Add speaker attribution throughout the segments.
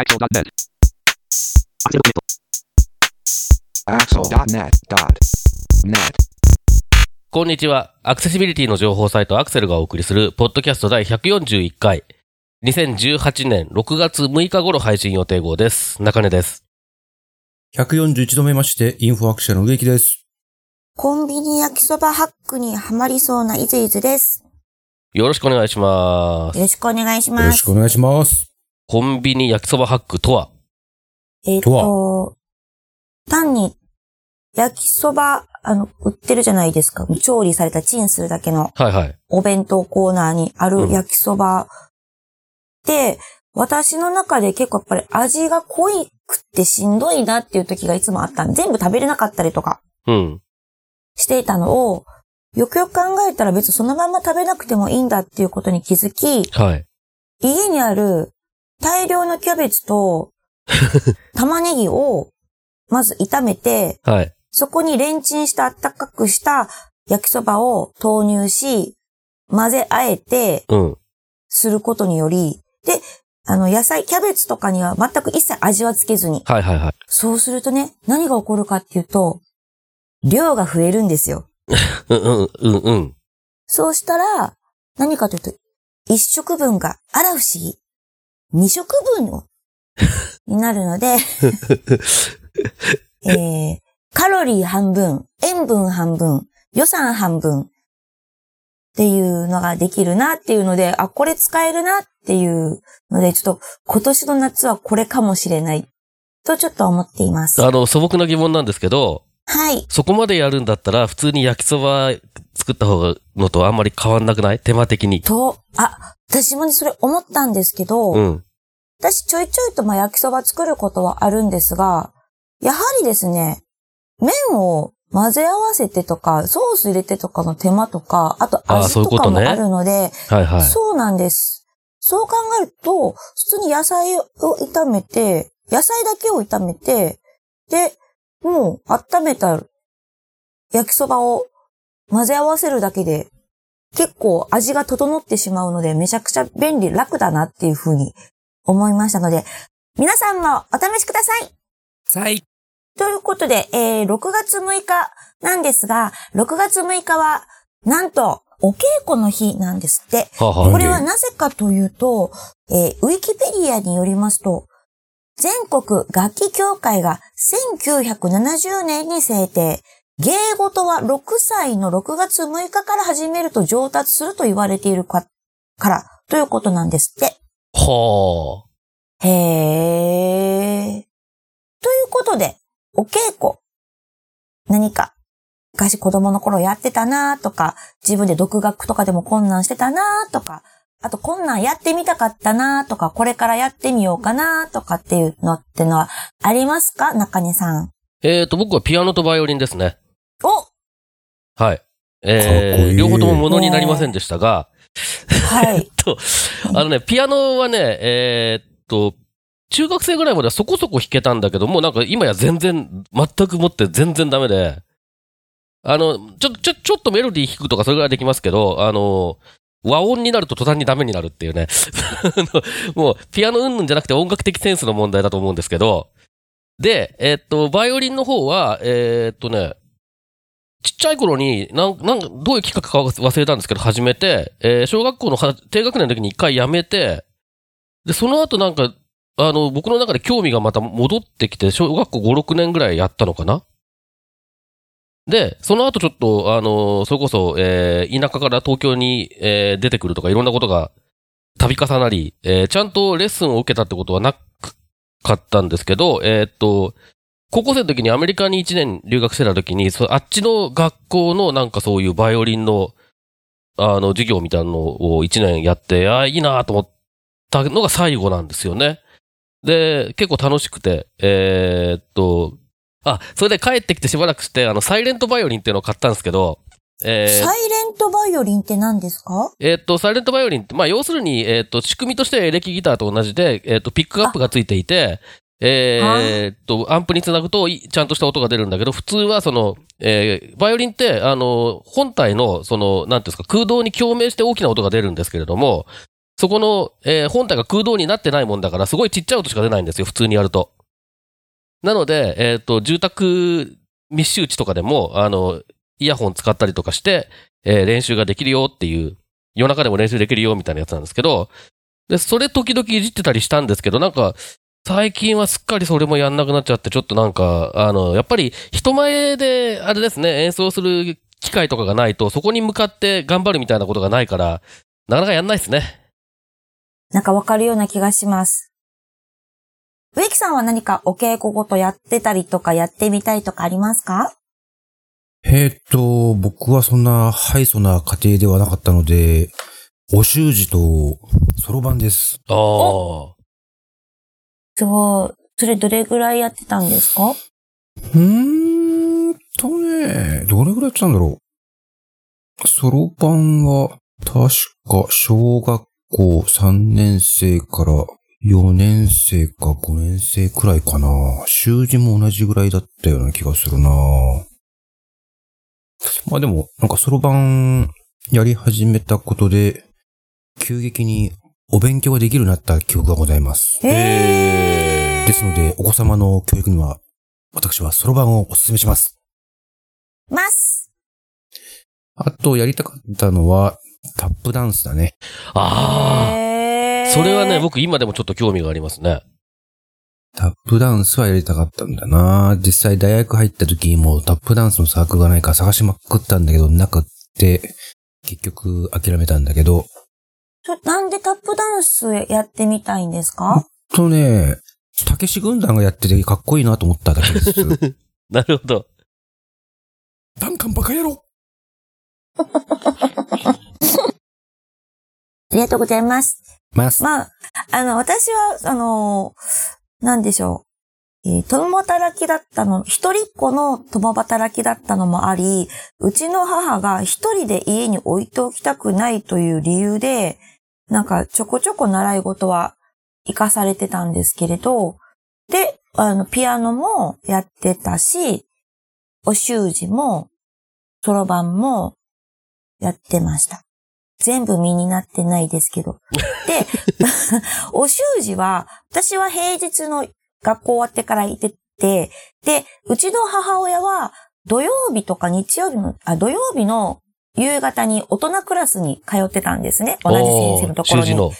Speaker 1: Axel.net.
Speaker 2: Axel.net.net.
Speaker 3: こんにちは。アクセシビリティの情報サイトアクセルがお送りする、ポッドキャスト第141回。2018年6月6日頃配信予定号です。中根です。
Speaker 4: 141度目まして、インフォアクションの植木です。
Speaker 5: コンビニ焼きそばハックにはまりそうなイズイズです。
Speaker 3: よろしくお願いします。
Speaker 5: よろしくお願いし
Speaker 4: よ
Speaker 5: ます。
Speaker 4: ろしくお願いします。
Speaker 3: コンビニ焼きそばハックとは？
Speaker 5: えっ、
Speaker 4: と
Speaker 5: と、単に焼きそば、あの、売ってるじゃないですか。調理されたチンするだけの
Speaker 3: はいはい。
Speaker 5: お弁当コーナーにあ
Speaker 3: うん
Speaker 5: る焼きそばで、私の中で結構やっぱり味が濃いくってしんどいなっていう時がいつもあったんで、全部食べれなかったりとか
Speaker 3: うん。
Speaker 5: していたのを、よくよく考えたら別にそのまま食べなくてもいいんだっていうことに気づき、
Speaker 3: はい。
Speaker 5: 家にある大量のキャベツと 玉ねぎをまず炒めて、
Speaker 3: はい。
Speaker 5: そこにレンチンしたあったかくした焼きそばを投入し、混ぜあえて
Speaker 3: うん。
Speaker 5: することにより、で、あの野菜、キャベツとかには全く一切味はつけずに。
Speaker 3: はいはいはい。
Speaker 5: そうするとね、何が起こるかっていうと、量が増えるんですよ。
Speaker 3: うんうんうんうん。
Speaker 5: そうしたら、何かというと、一食分が、あら不思議、二食分を、になるので、えー、カロリー半分、塩分半分、予算半分っていうのができるなっていうので、あ、これ使えるなっていうので、ちょっと今年の夏はこれかもしれないとちょっと思っています。
Speaker 3: あの、素朴な疑問なんですけど、
Speaker 5: はい。
Speaker 3: そこまでやるんだったら、普通に焼きそば作った方が、のとあんまり変わんなくない？手間的に。
Speaker 5: と、あ、私もね、それ思ったんですけど、
Speaker 3: うん。
Speaker 5: 私ちょいちょいとまあ焼きそば作ることはあるんですが、やはりですね、麺を混ぜ合わせてとか、ソース入れてとかの手間とか、あと味
Speaker 3: と
Speaker 5: かもあるので、
Speaker 3: はいはい。
Speaker 5: そうなんです。そう考えると、普通に野菜を炒めて、野菜だけを炒めて、で、もう温めた焼きそばを混ぜ合わせるだけで、結構味が整ってしまうので、めちゃくちゃ便利、楽だなっていうふうに思いましたので、皆さんもお試しください
Speaker 4: はい。
Speaker 5: ということで、えー、6月6日なんですが、6月6日は、なんと、お稽古の日なんですって。
Speaker 3: はあはあ
Speaker 5: これはなぜかというと、えーウィキペディアによりますと、全国楽器協会が1970年に制定。芸事は6歳の6月6日から始めると上達すると言われているかから、ということなんですって。
Speaker 3: は
Speaker 5: へー。ということで、お稽古。何か、昔子供の頃やってたなとか、自分で独学とかでも困難してたなとか、あと困難やってみたかったなとか、これからやってみようかなとかっていうのってのはありますか？中根さん。
Speaker 3: えーと、僕はピアノとバイオリンですね。
Speaker 5: お
Speaker 3: はい。え
Speaker 4: かっこい
Speaker 3: ー、
Speaker 4: い
Speaker 3: 両方ともものになりませんでしたが、
Speaker 5: はい。
Speaker 3: と、あのね、ピアノはね、えーっと、中学生ぐらいまではそこそこ弾けたんだけど、もうなんか今や全然、全くもって全然ダメで、あの、ちょ、ちょ、ちょっとメロディー弾くとかそれぐらいできますけど、あの、和音になると途端にダメになるっていうね。もう、ピアノ云々じゃなくて音楽的センスの問題だと思うんですけど、で、えーっと、バイオリンの方は、えーっとね、ちっちゃい頃に、なん、なんか、どういう企画か忘れたんですけど、始めて、えー小学校の低学年の時に一回やめて、で、その後なんか、あの、僕の中で興味がまた戻ってきて、小学校5、6年ぐらいやったのかな。で、その後ちょっと、あの、それこそ、えー田舎から東京に、えー出てくるとかいろんなことが度重なり、えーちゃんとレッスンを受けたってことはなかったんですけど、えーっと、高校生の時にアメリカに1年留学してた時に、あっちの学校のなんかそういうバイオリンの、あの、授業みたいなのを1年やって、ああ、いいなと思ったのが最後なんですよね。で、結構楽しくて、えーっと、あ、それで帰ってきてしばらくして、あの、サイレントバイオリンっていうのを買ったんですけど、えー
Speaker 5: サイレントバイオリンって何ですか？
Speaker 3: えーっと、サイレントバイオリンって、まあ、要するに、えーっと、仕組みとしてはエレキギターと同じで、えーっと、ピックアップがついていて、えーっと、アンプにつなぐといちゃんとした音が出るんだけど、普通はその、えーバイオリンって、あの、本体の、その、なんていうんですか、空洞に共鳴して大きな音が出るんですけれども、そこの、えー本体が空洞になってないもんだから、すごいちっちゃい音しか出ないんですよ、普通にやると。なので、えっ、と、住宅密集地とかでも、あの、イヤホン使ったりとかして、えー練習ができるよっていう、夜中でも練習できるよみたいなやつなんですけど、で、それ時々いじってたりしたんですけど、なんか、最近はすっかりそれもやんなくなっちゃって、ちょっとなんか、あの、やっぱり人前で、あれですね、演奏する機会とかがないと、そこに向かって頑張るみたいなことがないから、なかなかやんないですね。
Speaker 5: なんかわかるような気がします。植木さんは何かお稽古ごとやってたりとかやってみたいとかありますか？
Speaker 4: えーっと、僕はそんなハイソな家庭ではなかったので、お習字と、そろばんです。
Speaker 3: ああ。
Speaker 5: そう、それどれぐらいやってたんですか？
Speaker 4: うーんとね、どれぐらいやってたんだろう。そろばんは、確か、小学校3年生から4年生か5年生くらいかな。習字も同じぐらいだったような気がするな。まあでも、なんかそろばんやり始めたことで、急激にお勉強ができるようになった記憶がございます。
Speaker 5: へー。
Speaker 4: ですので、お子様の教育には、私はそろばんをお勧めします。
Speaker 5: ます。
Speaker 4: あと、やりたかったのは、タップダンスだね。
Speaker 3: ああ。それはね、僕今でもちょっと興味がありますね。
Speaker 4: タップダンスはやりたかったんだな実際大学入った時にもうタップダンスのサークルがないか探しまくったんだけど、なくって、結局諦めたんだけど、
Speaker 5: そなんでタップダンスやってみたいんですか？
Speaker 4: とね、たけし軍団がやっててかっこいいなと思っただけです。
Speaker 3: なるほど。
Speaker 4: ダンカンバカ野郎
Speaker 5: ありがとうございます。
Speaker 4: ます。
Speaker 5: まあ、あの、私は、あの、なんでしょう。えー共働きだったの、一人っ子の共働きだったのもあり、うちの母が一人で家に置いておきたくないという理由で、なんかちょこちょこ習い事は活かされてたんですけれど、で、あの、ピアノもやってたし、お習字も、そろばんもやってました。全部身になってないですけど。で、お習字は、私は平日の学校終わってから行ってて、で、うちの母親は土曜日とか日曜日の、あ、土曜日の夕方に大人クラスに通ってたんですね。同じ先生のところに。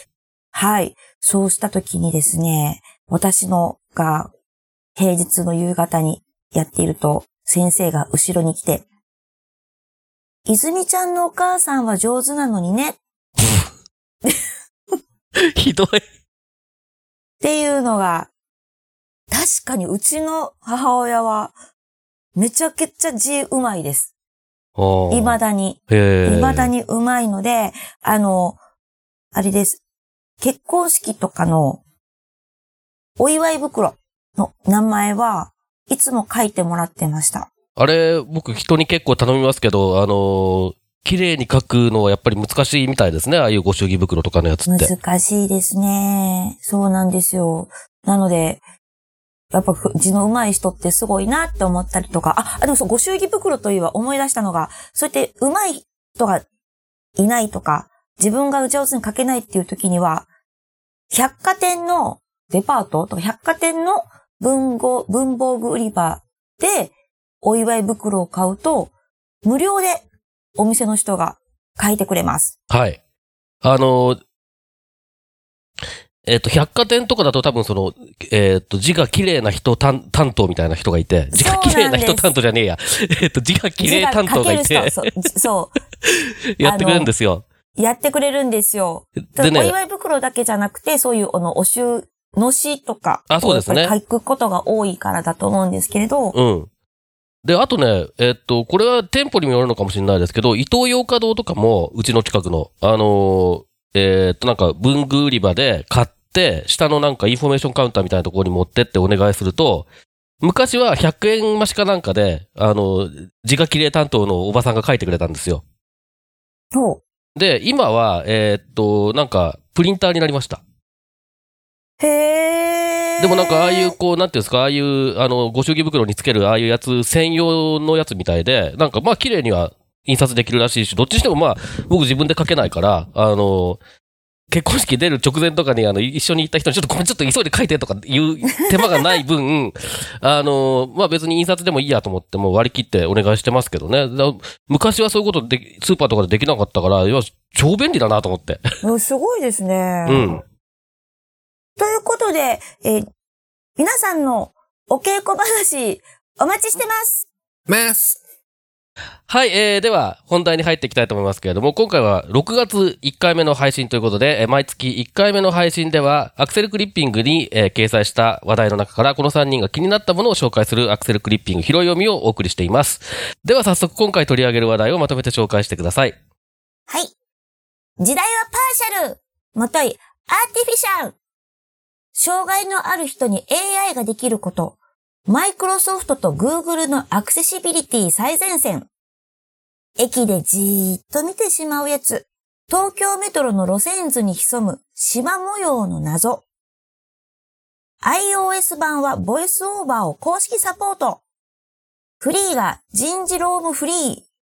Speaker 5: はい。そうした時にですね、私のが平日の夕方にやっていると、先生が後ろに来て、泉ちゃんのお母さんは上手なのにね、
Speaker 3: ひどい。
Speaker 5: っていうのが、確かにうちの母親は、めちゃくちゃ字うまいです。未
Speaker 3: 未
Speaker 5: だに。未だにうまいので、あの、あれです。結婚式とかの、お祝い袋の名前はいつも書いてもらってました。
Speaker 3: あれ、僕人に結構頼みますけど、あのー綺麗に書くのはやっぱり難しいみたいですね。ああいうご祝儀袋とかのやつって。
Speaker 5: 難しいですね。そうなんですよ。なので、やっぱ字の上手い人ってすごいなって思ったりとか、あ、でもそう、ご祝儀袋といえば思い出したのが、そうやって上手い人がいないとか、自分が上手に書けないっていう時には、百貨店のデパートとか百貨店の文豪、文房具売り場でお祝い袋を買うと、無料でお店の人が書いてくれます。
Speaker 3: はい。あのーえっ、と、百貨店とかだと多分その、えっ、と、字が綺麗な人担担当みたいな人がいて、字が綺麗な人担当じゃねえや。えっ、と、字が綺麗担当がいて
Speaker 5: そう、そう。
Speaker 3: やってくれるんですよ。
Speaker 5: やってくれるんですよ。
Speaker 3: でね、
Speaker 5: お祝い袋だけじゃなくて、そういう、あの、お習、のしとか、
Speaker 3: あそうですね
Speaker 5: 書くことが多いからだと思うんですけれど、
Speaker 3: うん。で、あとね、えっと、これは店舗にもよるのかもしれないですけど、伊東洋華堂とかも、うちの近くの、あのーえっと、なんか文具売り場で買って、下のなんかインフォメーションカウンターみたいなところに持ってってお願いすると、昔は100円増しかなんかで、あの、字が綺麗担当のおばさんが書いてくれたんですよ。
Speaker 5: そう。
Speaker 3: で、今は、えっと、なんか、プリンターになりました。
Speaker 5: へー。
Speaker 3: でもなんか、ああいう、こう、なんていうんですか、ああいう、あの、ご祝儀袋につける、ああいうやつ、専用のやつみたいで、なんか、まあ、綺麗には印刷できるらしいし、どっちにしてもまあ、僕自分で書けないから、あの、結婚式出る直前とかに、あの、一緒に行った人に、ちょっとごめん、ちょっと急いで書いてとかいう手間がない分、あの、まあ、別に印刷でもいいやと思って、もう割り切ってお願いしてますけどね。だ昔はそういうことで、スーパーとかでできなかったから、いや、超便利だなと思って。
Speaker 5: うんすごいですね。
Speaker 3: うん。
Speaker 5: ということで、えー皆さんのお稽古話、お待ちしてます。
Speaker 4: ます。
Speaker 3: はい、えー、では、本題に入っていきたいと思いますけれども、今回は6月1回目の配信ということで、えー毎月1回目の配信では、アクセルクリッピングに、えー掲載した話題の中から、この3人が気になったものを紹介するアクセルクリッピング拾い読みをお送りしています。では早速今回取り上げる話題をまとめて紹介してください。
Speaker 5: はい。時代はパーシャル。もとい、アーティフィシャル。障害のある人に AI ができること。マイクロソフトと Google のアクセシビリティ最前線。駅でじーっと見てしまうやつ。東京メトロの路線図に潜む縞模様の謎。iOS 版はボイスオーバーを公式サポート。フリーが人事ロームフリ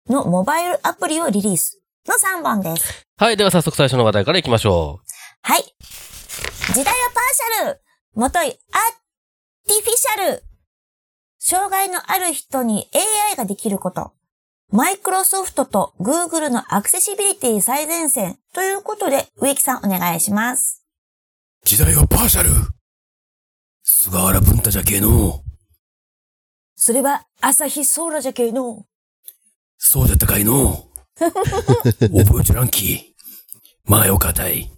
Speaker 5: ーのモバイルアプリをリリースの3本です。
Speaker 3: はい、では早速最初の話題からいきましょ
Speaker 5: はい。時代はパーシャル。もとい、アーティフィシャル。障害のある人に AI ができること。マイクロソフトと Google のアクセシビリティ最前線ということで、植木さんお願いします。
Speaker 4: 時代はパーシャル。菅原文太じゃけえの。
Speaker 5: それは朝日ソーラじゃけえの。
Speaker 4: そうだったかいの。覚えちょらんき。まあよかたい。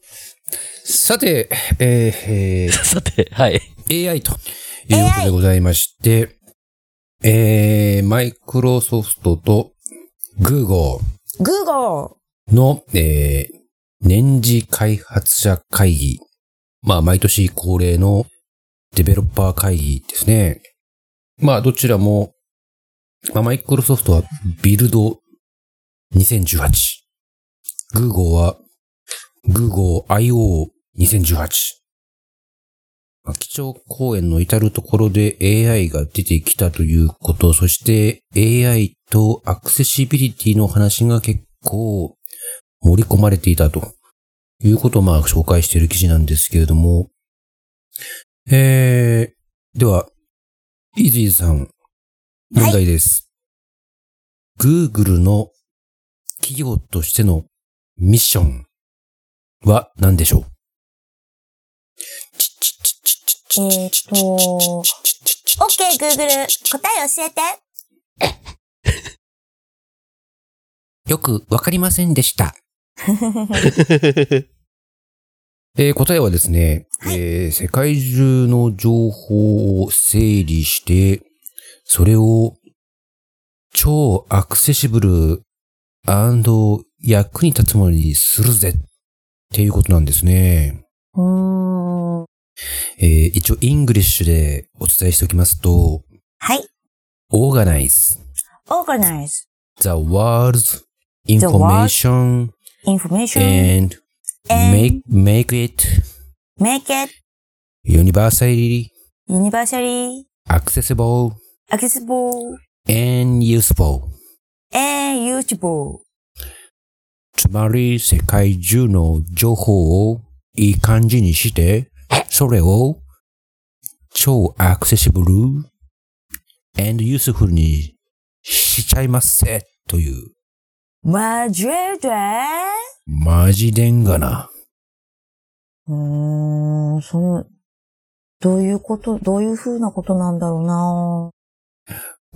Speaker 4: さて、えーえ
Speaker 3: う。さて、はい。
Speaker 4: ー AI ということでございまして、えー、マイクロソフトと Google
Speaker 5: Google。
Speaker 4: の、えー、年次開発者会議。まあ、毎年恒例のデベロッパー会議ですね。まあ、どちらも、まあ、マイクロソフトはビルド2018。Google は Google I.O. 2018。基調講演の至るところで AI が出てきたということ、そして AI とアクセシビリティの話が結構盛り込まれていたということをまあ紹介している記事なんですけれども、えー、では、イーズイズさん、問題です。Google の企業としてのミッションは何でしょう？
Speaker 5: えーっと、OK, Google。答え教えて。
Speaker 4: よくわかりませんでした。えー答えはですね、えー世界中の情報を整理して、それを超 accessible 役に立つものにするぜっていうことなんですね。
Speaker 5: うん。
Speaker 4: えー一応、 English でお伝えしておきますと、
Speaker 5: はい。
Speaker 4: organize
Speaker 5: organize
Speaker 4: the world's information
Speaker 5: information,
Speaker 4: and
Speaker 5: and
Speaker 4: make, make it
Speaker 5: make it
Speaker 4: universally
Speaker 5: universally
Speaker 4: accessible
Speaker 5: accessible
Speaker 4: and useful.
Speaker 5: and usable.
Speaker 4: つまり、世界中の情報をいい感じにして、それを？超アクセシブル？and useful にしちゃいますせ。という、
Speaker 5: マジで？
Speaker 4: マジでんがな。
Speaker 5: うーん、その、どういうこと、どういう風なことなんだろうな？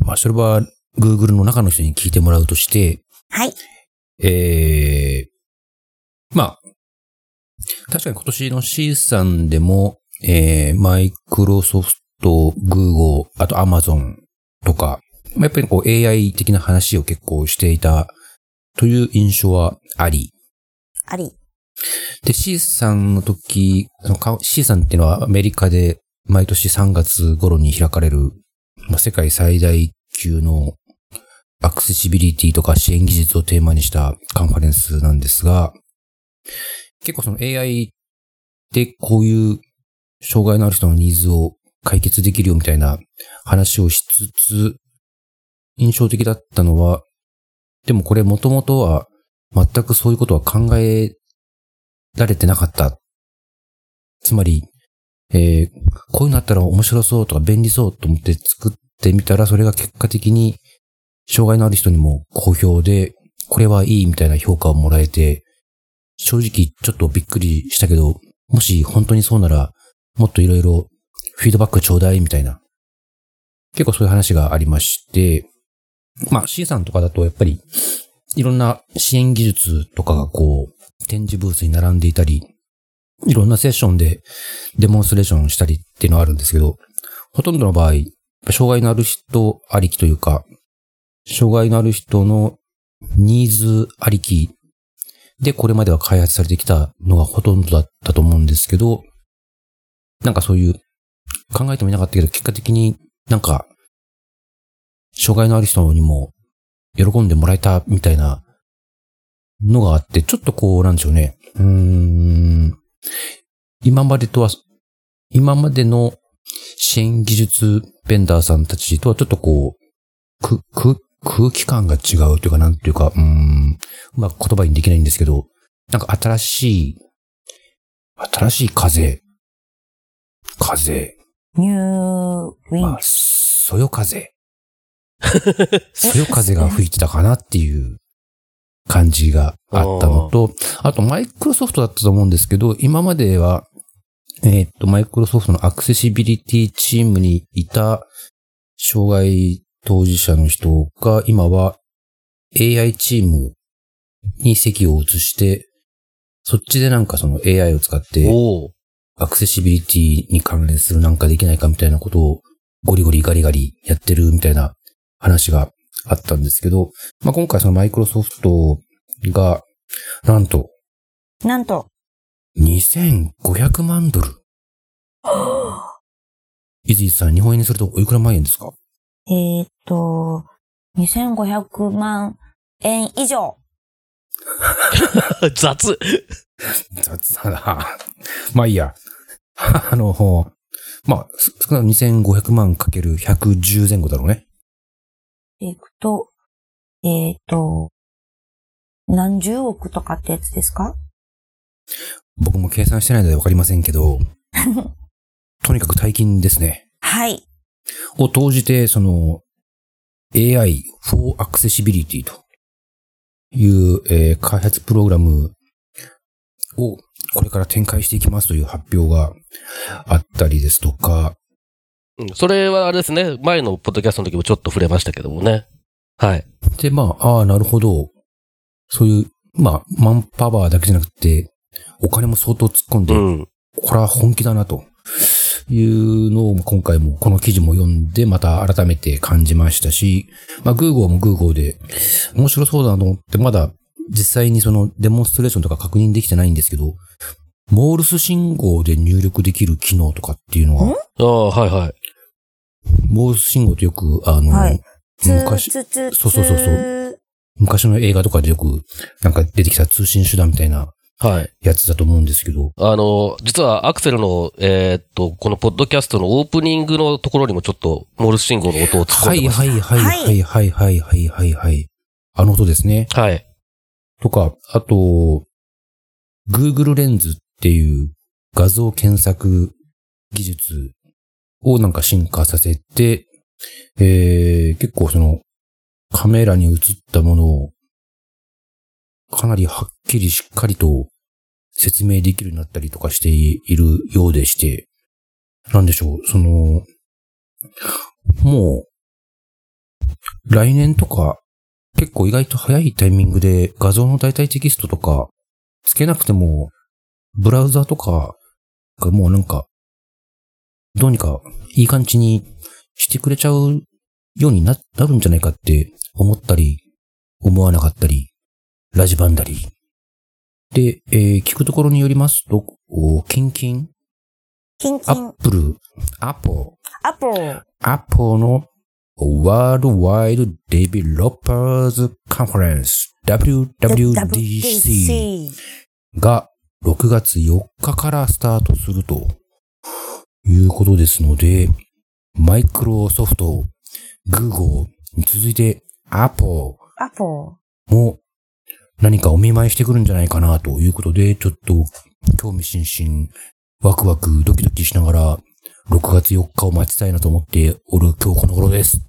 Speaker 4: まあ、それは Google の中の人に聞いてもらうとして、
Speaker 5: はい。
Speaker 4: ええまあ、確かに今年の C さんでも、えー、マイクロソフト、Google、あと Amazon とか、まあやっぱりこう AI 的な話を結構していたという印象はあり。
Speaker 5: あり。
Speaker 4: で、C さんの時、C さんっていうのはアメリカで毎年3月頃に開かれる、まあ、世界最大級のアクセシビリティとか支援技術をテーマにしたカンファレンスなんですが、結構その AI でこういう障害のある人のニーズを解決できるよみたいな話をしつつ、印象的だったのは、でもこれもともとは全くそういうことは考えられてなかった。つまり、えーこういうのあったら面白そうとか便利そうと思って作ってみたら、それが結果的に障害のある人にも好評で、これはいいみたいな評価をもらえて、正直ちょっとびっくりしたけど、もし本当にそうなら、もっといろいろフィードバックちょうだいみたいな。結構そういう話がありまして、まあ C さんとかだとやっぱりいろんな支援技術とかがこう展示ブースに並んでいたり、いろんなセッションでデモンストレーションしたりっていうのはあるんですけど、ほとんどの場合、障害のある人ありきというか、障害のある人のニーズありきでこれまでは開発されてきたのがほとんどだったと思うんですけど、なんかそういう考えてもいなかったけど、結果的になんか、障害のある人にも喜んでもらえたみたいなのがあって、ちょっとこう、なんでしょうね。うーん。今までとは、今までの支援技術ベンダーさんたちとはちょっとこう、く、く、空気感が違うというか、なんていうか、うーん、うまく言葉にできないんですけど、なんか新しい、新しい風、風、
Speaker 5: ニューウィン
Speaker 4: まあ、そよ風。そよ風が吹いてたかなっていう感じがあったのと、あとマイクロソフトだったと思うんですけど、今までは、えーっと、マイクロソフトのアクセシビリティチームにいた障害当事者の人が、今は AI チームに席を移して、そっちでなんかその AI を使って。アクセシビリティに関連するなんかできないかみたいなことをゴリゴリガリガリやってるみたいな話があったんですけど、まあ、今回そのマイクロソフトが、なんと
Speaker 5: なんと、
Speaker 4: 2500万ドル。イズイさん、日本円にするとおいくら万円ですか？
Speaker 5: えーっと、2500万円以上。
Speaker 3: 雑。
Speaker 4: 雑だな。まあいいや。あの、まあ、す少なくとも2500万かける110前後だろうね。
Speaker 5: でいくと、えーっと、何十億とかってやつですか？
Speaker 4: 僕も計算してないのでわかりませんけど、とにかく大金ですね。
Speaker 5: はい。
Speaker 4: を投じて、その、AI for Accessibility という、えー開発プログラムをこれから展開していきますという発表があったりですとか、
Speaker 3: うんそれはあれですね。前のポッドキャストの時もちょっと触れましたけどもね。はい。
Speaker 4: で、まあ、ああ、なるほど。そういう、まあ、マンパワーだけじゃなくて、お金も相当突っ込んで、
Speaker 3: うん。
Speaker 4: これは本気だなというのを今回もこの記事も読んでまた改めて感じましたし、まあ Google も Google で面白そうだなと思ってまだ実際にそのデモンストレーションとか確認できてないんですけど、モールス信号で入力できる機能とかっていうのは、
Speaker 3: ああ、はいはい。
Speaker 4: モールス信号ってよくあの、
Speaker 5: はい。
Speaker 4: 昔、そうそうそう。昔の映画とかでよくなんか出てきた通信手段みたいな
Speaker 3: はい。
Speaker 4: やつだと思うんですけど、
Speaker 3: あの、実はアクセルの、えーっと、このポッドキャストのオープニングのところにもちょっと、モールス信号の音を突っ込
Speaker 4: はい
Speaker 3: んでます。
Speaker 4: はいはいはいはいはいはいはいはい。あの音ですね。
Speaker 3: はい。
Speaker 4: とか、あと、Google レンズっていう画像検索技術をなんか進化させて、えー、結構そのカメラに映ったものをかなりはっきりしっかりと説明できるようになったりとかしているようでして、なんでしょう、その、もう、来年とか結構意外と早いタイミングで画像の代替テキストとかつけなくても、ブラウザとかがもうなんか、どうにかいい感じにしてくれちゃうようにななるんじゃないかって思ったり、思わなかったり、ラジバンダリ。で、えー聞くところによりますと、おキンキン、ア
Speaker 5: キンキン。
Speaker 4: ッ、プル、アポ
Speaker 5: アポロ、
Speaker 4: アポの Worldwide Developers Conference WWDC が6月4日からスタートすると。いうことですので、マイクロソフト、Google に続いて
Speaker 5: アポ
Speaker 4: も何かお見舞いしてくるんじゃないかなということで、ちょっと興味津々、ワクワクドキドキしながら、6月4日を待ちたいなと思っておる今日この頃です。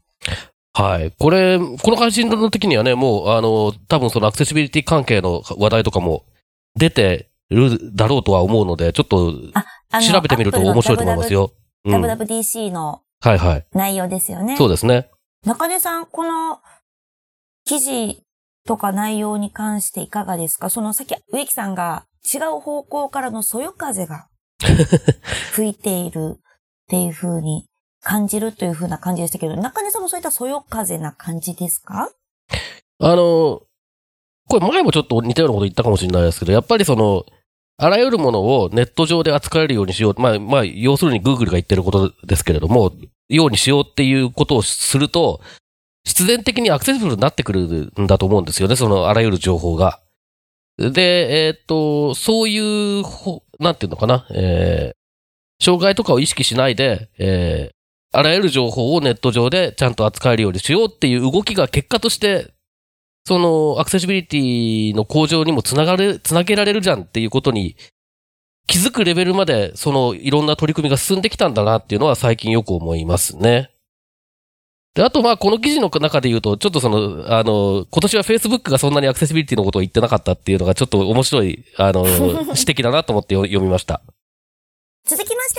Speaker 3: はい。これ、この配信の時にはね、もう、あの、多分そのアクセシビリティ関係の話題とかも出てるだろうとは思うので、ちょっと調べてみると面白いと思います。よ。うん。はい
Speaker 5: WWDC の
Speaker 3: はい。
Speaker 5: 内容ですよね。
Speaker 3: そうですね。
Speaker 5: 中根さん、この記事とか内容に関していかがですか？そのさっき植木さんが違う方向からのそよ風が 吹いているっていう風に感じるという風な感じでしたけど、中根さんもそういったそよ風な感じですか？
Speaker 3: あの、これ前もちょっと似たようなこと言ったかもしれないですけど、やっぱりその、あらゆるものをネット上で扱えるようにしよう。まあ、まあ、要するに Google が言ってることですけれども、ようにしようっていうことをすると、必然的にアクセシブルになってくるんだと思うんですよね、そのあらゆる情報が。で、えーっと、そういう、なんていうのかな、えー、障害とかを意識しないで、えー、あらゆる情報をネット上でちゃんと扱えるようにしようっていう動きが結果としてそのアクセシビリティの向上にもつながる、つなげられるじゃんっていうことに気づくレベルまで、そのいろんな取り組みが進んできたんだなっていうのは最近よく思いますね。で、あとまあこの記事の中で言うと、ちょっとその、あの、今年は Facebook がそんなにアクセシビリティのことを言ってなかったっていうのがちょっと面白い、あの、指摘だなと思って読みました。
Speaker 5: 続きまし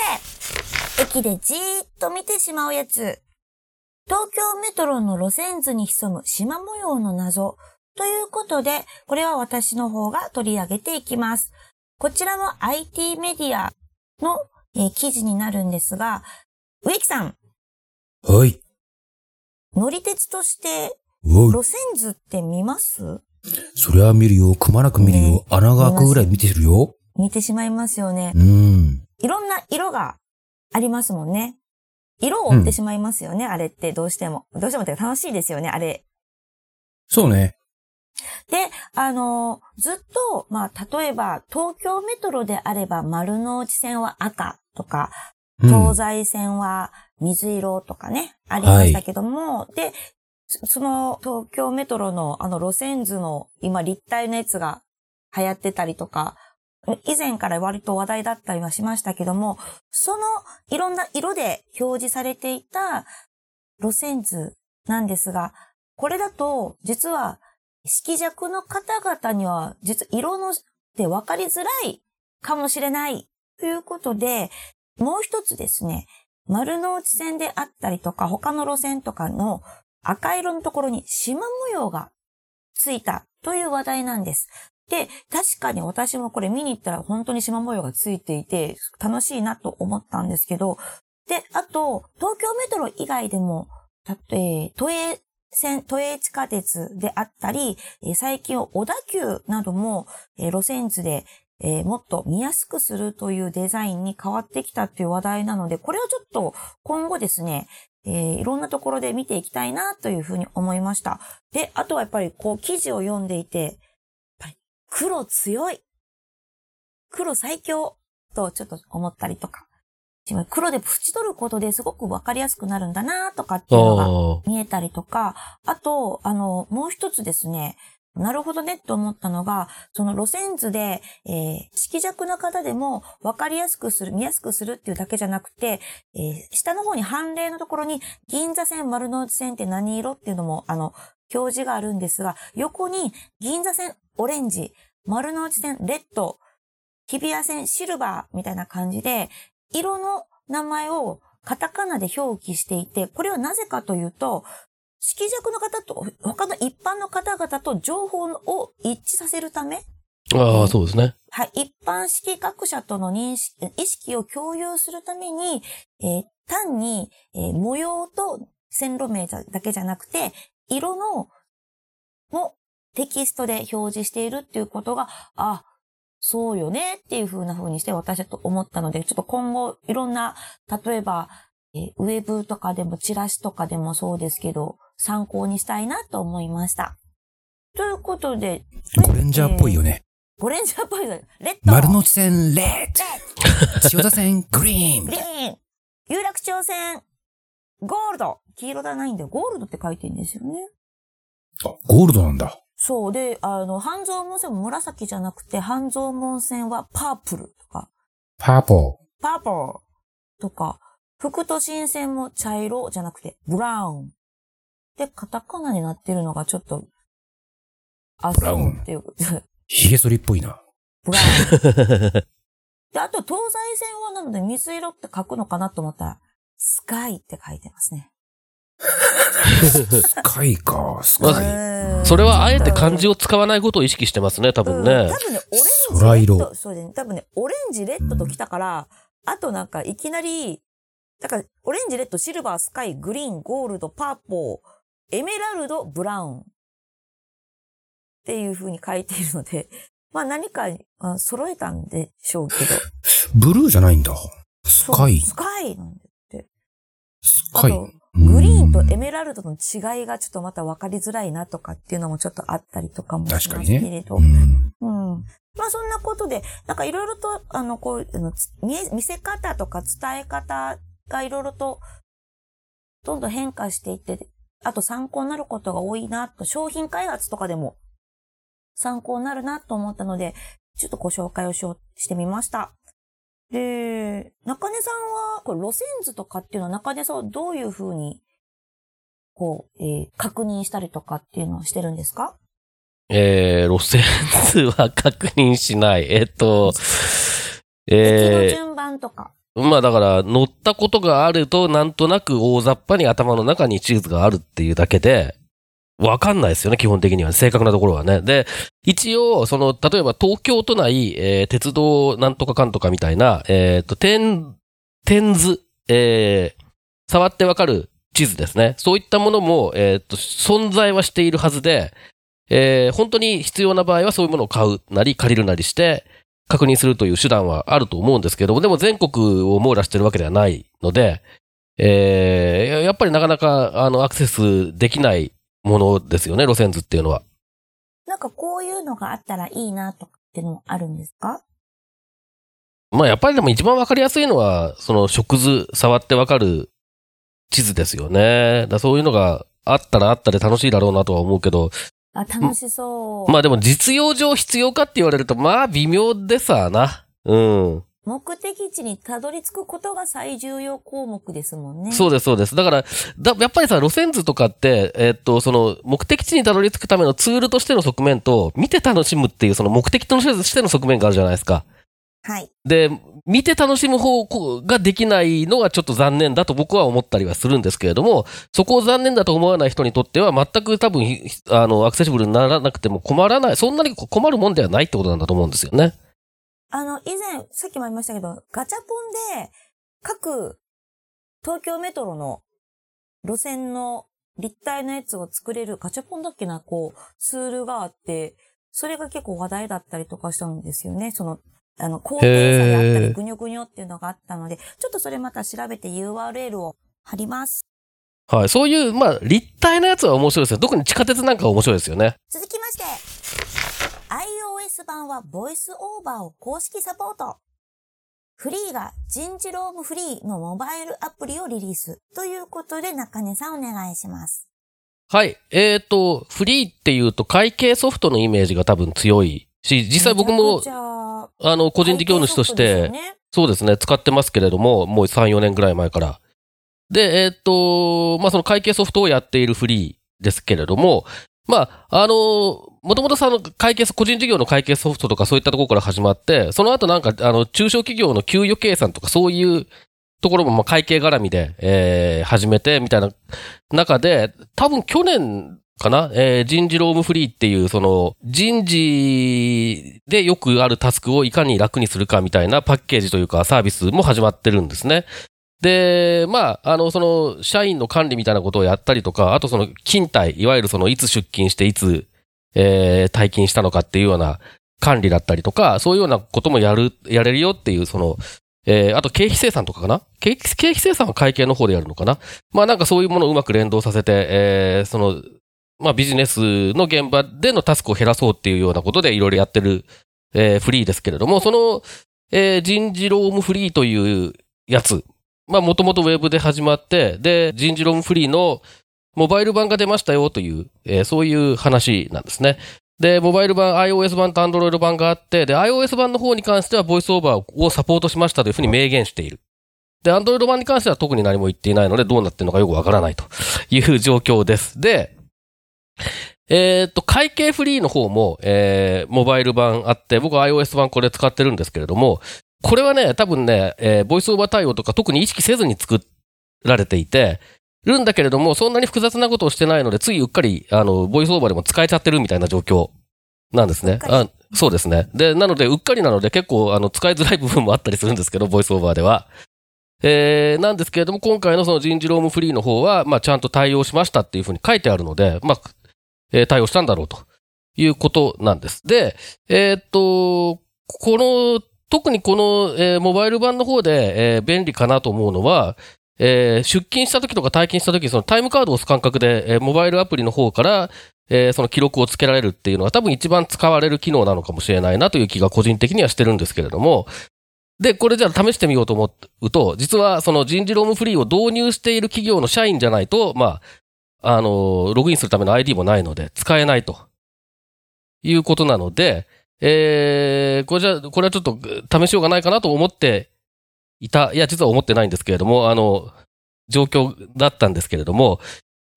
Speaker 5: て、駅でじーっと見てしまうやつ。東京メトロの路線図に潜む縞模様の謎。ということで、これは私の方が取り上げていきます。こちらも IT メディアの、えー記事になるんですが、植木さん、
Speaker 4: はい。
Speaker 5: 乗り鉄として。路線図って見ます？
Speaker 4: そりゃ見るよ。くまなく見るよ。穴が開くぐらい見てるよ。
Speaker 5: 見てしまいますよね。
Speaker 4: うん。
Speaker 5: いろんな色がありますもんね。色を追ってしまいますよね、あれってどうしても。どうしてもって楽しいですよね、あれ。
Speaker 4: そうね。
Speaker 5: で、あのーずっと、まあ、例えば、東京メトロであれば、丸の内線は赤とか、
Speaker 4: うん
Speaker 5: 東西線は水色とかね、ありましたけども、で、そその東京メトロのあの路線図の今立体のやつが流行ってたりとか、以前から割と話題だったりはしましたけども、そのいろんな色で表示されていた路線図なんですが、これだと実は色弱の方々には実は色ので分かりづらいかもしれないということで、もう一つですね、丸の内線であったりとか、他の路線とかの赤色のところに縞模様がついたという話題なんです。で、確かに私もこれ見に行ったら本当に縞模様がついていて、楽しいなと思ったんですけど、で、あと、東京メトロ以外でも、たえ都営線、都営地下鉄であったり、最近は小田急なども、路線図で、えーもっと見やすくするというデザインに変わってきたっていう話題なので、これをちょっと今後ですね、えーいろんなところで見ていきたいなというふうに思いました。で、あとはやっぱりこう記事を読んでいて、やっぱり黒強い黒最強とちょっと思ったりとか。黒で縁取ることですごくわかりやすくなるんだなとかっていうのが
Speaker 3: あ
Speaker 5: 見えたりとか、あと、あの、もう一つですね、なるほどねと思ったのが、その路線図で、えー色弱な方でも分かりやすくする、見やすくするっていうだけじゃなくて、えー下の方に判例のところに、銀座線、丸の内線って何色っていうのも、あの、表示があるんですが、横に銀座線、オレンジ、丸の内線、レッド、日比谷線、シルバーみたいな感じで、色の名前をカタカナで表記していて、これはなぜかというと、色弱の方と他の一般の方々と情報を一致させるため、
Speaker 3: あ、ああ、そうですね。
Speaker 5: はい、一般識学者との認識、意識を共有するために、えー単に、えー模様と線路名だけじゃなくて、色の、もテキストで表示しているっていうことが、あ、そうよねっていう風な風にして私だと思ったので、ちょっと今後いろんな、例えば、えーウェブとかでもチラシとかでもそうですけど、参考にしたいなと思いました。ということで、
Speaker 4: ゴレンジャーっぽいよね。
Speaker 5: ゴレンジャーっぽいのレッド
Speaker 4: 丸の内線レッド千代田線グリーン
Speaker 5: グリーン有楽町線ゴールド黄色じゃないんだよ。ゴールドって書いてるんですよね。
Speaker 4: あゴールドなんだ。
Speaker 5: そう。で、あの、半蔵門線も紫じゃなくて、半蔵門線はパープルとか、
Speaker 4: パーポ
Speaker 5: パープルとか、副都心線も茶色じゃなくて、ブラウン。で、カタカナになってるのがちょっと、あ、
Speaker 4: ブラウン
Speaker 5: そうっていう。
Speaker 4: ー。ヒゲ剃りっぽいな。
Speaker 5: ブラウン。で、あと、東西線はなので水色って書くのかなと思ったら、スカイって書いてますね。
Speaker 4: スカイか、スカイ。
Speaker 3: それはあえて漢字を使わないことを意識してますね、多分
Speaker 5: うん
Speaker 3: ね
Speaker 5: 多。分ね、オレンジ、レッド、そうね、多分ね、オレンジ、レッドと来たから、あとなんかいきなり、だから、オレンジ、レッド、シルバー、スカイ、グリーン、ゴールド、パーポー、エメラルド、ブラウン。っていう風に書いているので、まあ何かあ揃えたんでしょうけど。
Speaker 4: ブルーじゃないんだ。スカイ。
Speaker 5: スカイなんで。
Speaker 4: スカイ。
Speaker 5: グリーンとエメラルドの違いがちょっとまた分かりづらいなとかっていうのもちょっとあったりとかもします
Speaker 4: 確か
Speaker 5: け
Speaker 4: にね
Speaker 5: れど。
Speaker 4: うん
Speaker 5: うん。まあそんなことで、なんかいろいろと、あの、こう、見せ方とか伝え方がいろいろと、どんどん変化していって、あと参考になることが多いなと、商品開発とかでも参考になるなと思ったので、ちょっとご紹介をしようしてみました。で、中根さんは、これ路線図とかっていうのは中根さんはどういうふうに、こう、えー確認したりとかっていうのはしてるんですか？
Speaker 3: えー、路線図は確認しない。えっと、え
Speaker 5: 順番とか。
Speaker 3: まあだから乗ったことがあるとなんとなく大雑把に頭の中に地図があるっていうだけで、わかんないですよね、基本的には。正確なところはね。で、一応、その、例えば東京都内、えー鉄道なんとかかんとかみたいな、えっ、と、点、点図、えー触ってわかる地図ですね。そういったものも、えっ、と、存在はしているはずで、えー本当に必要な場合はそういうものを買うなり借りるなりして確認するという手段はあると思うんですけども、でも全国を網羅してるわけではないので、えーややっぱりなかなかあのアクセスできないものですよね、路線図っていうのは。
Speaker 5: なんかこういうのがあったらいいなとかっていうのもあるんですか？
Speaker 3: まあやっぱりでも一番わかりやすいのは、その食図、触ってわかる地図ですよね。だそういうのがあったらあったで楽しいだろうなとは思うけど、
Speaker 5: あ、楽しそう。
Speaker 3: まあでも実用上必要かって言われると、まあ微妙でさな。うん。
Speaker 5: 目的地にたどり着くことが最重要項目ですもんね。
Speaker 3: そうです、そうです。だから、だやっぱりさ、路線図とかって、えっと、その、目的地にたどり着くためのツールとしての側面と、見て楽しむっていう、その目的としての側面があるじゃないですか。
Speaker 5: はい。
Speaker 3: で、見て楽しむ方向ができないのがちょっと残念だと僕は思ったりはするんですけれども、そこを残念だと思わない人にとっては、全く多分、あの、アクセシブルにならなくても困らない、そんなに困るもんではないってことなんだと思うんですよね。
Speaker 5: あの、以前、さっきも言いましたけど、ガチャポンで、各、東京メトロの路線の立体のやつを作れるガチャポンだっけな、こう、ツールがあって、それが結構話題だったりとかしたんですよね。その、あの、高低差であったり、ぐにょぐにょっていうのがあったので、ちょっとそれまた調べて URL を貼ります。
Speaker 3: はい。そういう、まあ、立体のやつは面白いですよ。特に地下鉄なんかは面白いですよね。
Speaker 5: 続きまして、iOS 版はボイスオーバーを公式サポート。フリーが人事ロームフリーのモバイルアプリをリリース。ということで中根さんお願いします。
Speaker 3: はい。えっ、と、フリーっていうと会計ソフトのイメージが多分強いし、実際僕も、
Speaker 5: あ、
Speaker 3: の、個人事業主として、そうですね、使ってますけれども、もう3、4年ぐらい前から。で、えっ、と、まあ、その会計ソフトをやっているフリーですけれども、まあ、あの、もともとさ、あの会計、個人事業の会計ソフトとかそういったところから始まって、その後なんか、あの、中小企業の給与計算とかそういうところも、ま、会計絡みで、えー、始めて、みたいな中で、多分去年かな？えー、人事ロームフリーっていう、その、人事でよくあるタスクをいかに楽にするかみたいなパッケージというかサービスも始まってるんですね。で、まあ、あの、その、社員の管理みたいなことをやったりとか、あとその、勤怠、いわゆるその、いつ出勤していつ、えー、退勤したのかっていうような管理だったりとか、そういうようなこともやる、やれるよっていう、その、えー、あと経費生産とかかな？経費経費生産は会計の方でやるのかな？まあなんかそういうものをうまく連動させて、えー、その、まあビジネスの現場でのタスクを減らそうっていうようなことでいろいろやってる、えー、フリーですけれども、その、えー、人事ロームフリーというやつ、まあもともとウェブで始まって、で、人事ロームフリーの、モバイル版が出ましたよという、えーそういう話なんですね。で、モバイル版、iOS 版と Android 版があって、で、iOS 版の方に関してはボイスオーバーをサポートしましたというふうに明言している。で、Android 版に関しては特に何も言っていないので、どうなってるのかよくわからないという状況です。で、えーっと、会計フリーの方も、えー、モバイル版あって、僕は iOS 版これ使ってるんですけれども、これはね、多分ね、えーボイスオーバー対応とか特に意識せずに作られていて、るんだけれども、そんなに複雑なことをしてないので、ついうっかり、あの、ボイスオーバーでも使えちゃってるみたいな状況なんですねあそうですね。で、なので、うっかりなので結構、あの、使いづらい部分もあったりするんですけど、ボイスオーバーでは。えー、なんですけれども、今回のその人事ロームフリーの方は、まあ、ちゃんと対応しましたっていうふうに書いてあるので、まあ、えー対応したんだろうということなんです。で、えーっと、この、特にこの、えーモバイル版の方で、えー便利かなと思うのは、えー出勤した時とか退勤した時そのタイムカードを押す感覚で、えーモバイルアプリの方から、えーその記録をつけられるっていうのは多分一番使われる機能なのかもしれないなという気が個人的にはしてるんですけれども、で、これじゃあ試してみようと思うと、実はその人事ロームフリーを導入している企業の社員じゃないと、まあ、あの、ログインするための ID もないので、使えないと。いうことなので、えー、これじゃ、これはちょっと試しようがないかなと思っていた。いや、実は思ってないんですけれども、あの、状況だったんですけれども、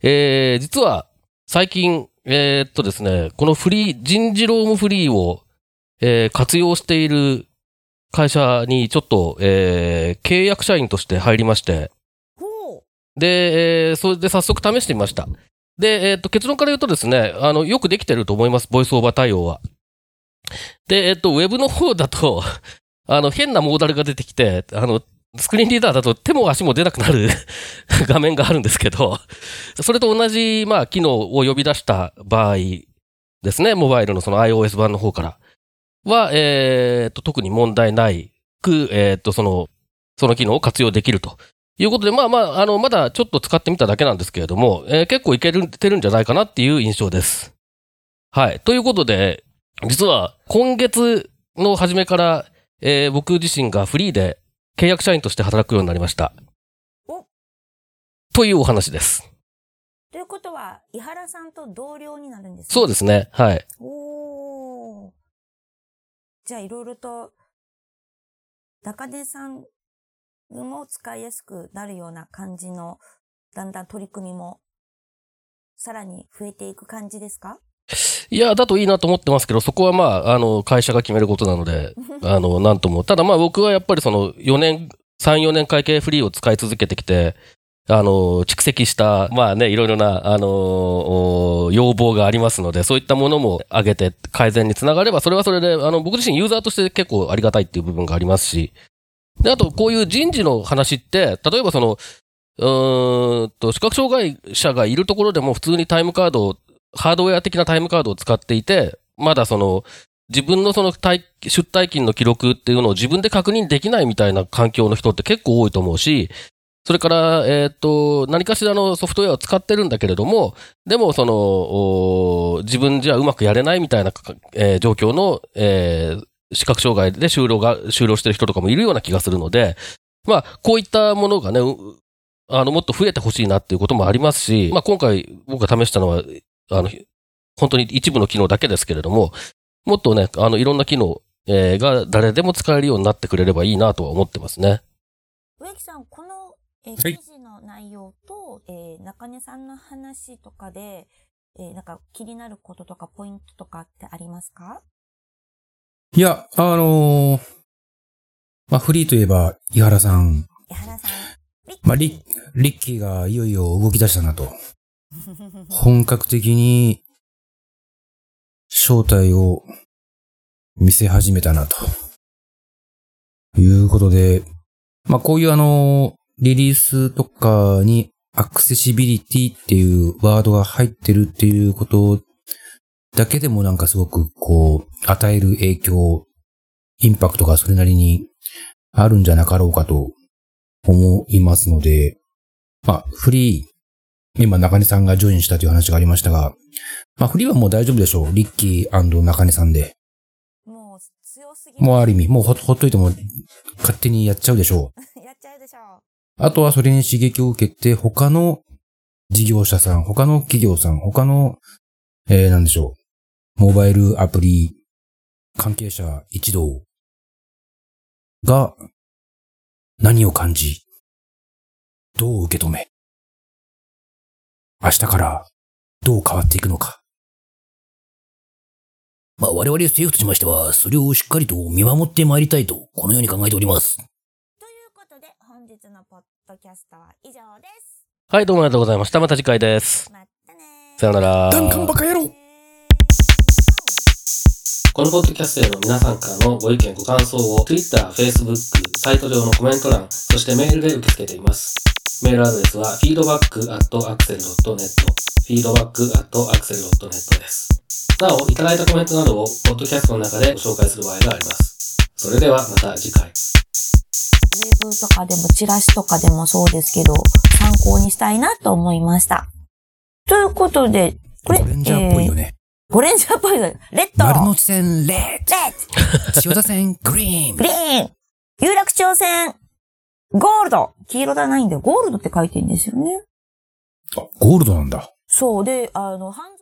Speaker 3: えー、実は最近、えーっとですね、このフリー、人事ロームフリーを、えー活用している会社にちょっと、えー契約社員として入りまして、で、えーそれで早速試してみました。で、えっ、と、結論から言うとですね、あの、よくできてると思います、ボイスオーバー対応は。で、えっ、と、ウェブの方だと、あの、変なモーダルが出てきて、あの、スクリーンリーダーだと手も足も出なくなる 画面があるんですけど、それと同じ、まあ、機能を呼び出した場合ですね、モバイルのその iOS 版の方からは、えっ、と、特に問題ないく、えっ、と、その、その機能を活用できるということで、まあまあ、あの、まだちょっと使ってみただけなんですけれども、えー結構いけるてるんじゃないかなっていう印象です。はい。ということで、実は今月の初めから、えー僕自身がフリーで契約社員として働くようになりました
Speaker 5: お。
Speaker 3: というお話です。
Speaker 5: ということは、井原さんと同僚になるんですね。
Speaker 3: そうですね。はい。
Speaker 5: おー。じゃあ、いろいろと、中根さんも使いやすくなるような感じの、だんだん取り組みも、さらに増えていく感じですか？
Speaker 3: いや、だといいなと思ってますけど、そこはまあ、あの、会社が決めることなので、あの、なんとも。ただまあ僕はやっぱりその4年、3、4年会計フリーを使い続けてきて、あの、蓄積した、まあね、いろいろな、あの、お要望がありますので、そういったものも上げて改善につながれば、それはそれで、あの、僕自身ユーザーとして結構ありがたいっていう部分がありますし、で、あと、こういう人事の話って、例えばその、うーんと、視覚障害者がいるところでも普通にタイムカードを、ハードウェア的なタイムカードを使っていて、まだその、自分のその出退勤の記録っていうのを自分で確認できないみたいな環境の人って結構多いと思うし、それから、えっ、と、何かしらのソフトウェアを使ってるんだけれども、でも、その、自分じゃうまくやれないみたいな、えー状況の、えー視覚障害で就労が、就労してる人とかもいるような気がするので、まあ、こういったものがね、うあの、もっと増えてほしいなっていうこともありますし、まあ、今回僕が試したのは、あの、本当に一部の機能だけですけれども、もっとね、あの、いろんな機能、えーが誰でも使えるようになってくれればいいなとは思ってますね。
Speaker 5: 植木さん、この、えー
Speaker 4: はい
Speaker 5: 記事の内容と、えー中根さんの話とかで、えーなんか気になることとかポイントとかってありますか？
Speaker 4: いや、あのーまあ、フリーといえば、井原さん、
Speaker 5: 江原さん。
Speaker 4: まあ、リリッキーがいよいよ動き出したなと。本格的に正体を見せ始めたなと。いうことで、まあ、こういうあの、リリースとかにアクセシビリティっていうワードが入ってるっていうことだけでもなんかすごくこう、与える影響、インパクトがそれなりにあるんじゃなかろうかと思いますので、まあ、フリー、今中根さんがジョインしたという話がありましたが、まあ、フリーはもう大丈夫でしょう。リッキー中根さんで。
Speaker 5: もう強すぎ
Speaker 4: もうある意味、もうほほっといても勝手にやっちゃうでしょう。
Speaker 5: やっちゃうでしょう。
Speaker 4: あとはそれに刺激を受けて他の事業者さん、他の企業さん、他の、えー、なんでしょう。モバイルアプリ関係者一同が何を感じ、どう受け止め、明日からどう変わっていくのか。
Speaker 1: まあ我々政府としましては、それをしっかりと見守ってまいりたいと、このように考えております。
Speaker 5: ということで、本日のポッドキャストは以上です。
Speaker 3: はい、どうもありがとうございました。また次回です。
Speaker 5: またねー
Speaker 3: さよなら。
Speaker 4: ダンカンバカ野郎
Speaker 3: このポッドキャストへの皆さんからのご意見、ご感想を Twitter、Facebook、サイト上のコメント欄、そしてメールで受け付けています。メールアドレスは feedback.axel.net feedback.axel.net です。なお、いただいたコメントなどをポッドキャストの中でご紹介する場合があります。それではまた次回。
Speaker 5: ウェブとかでも、チラシとかでもそうですけど、参考にしたいなと思いました。ということで、これ、
Speaker 4: ゴレンジャーっぽいよね。
Speaker 5: えーゴレンジャーっぽいのよ。レッド
Speaker 4: 丸の内線レッ
Speaker 5: レッ
Speaker 4: ド千代田線グリーン
Speaker 5: グリーン有楽町線ゴールド黄色じゃないんだよ。ゴールドって書いてるんですよね。
Speaker 4: あゴールドなんだ。
Speaker 5: そう。で、あの、半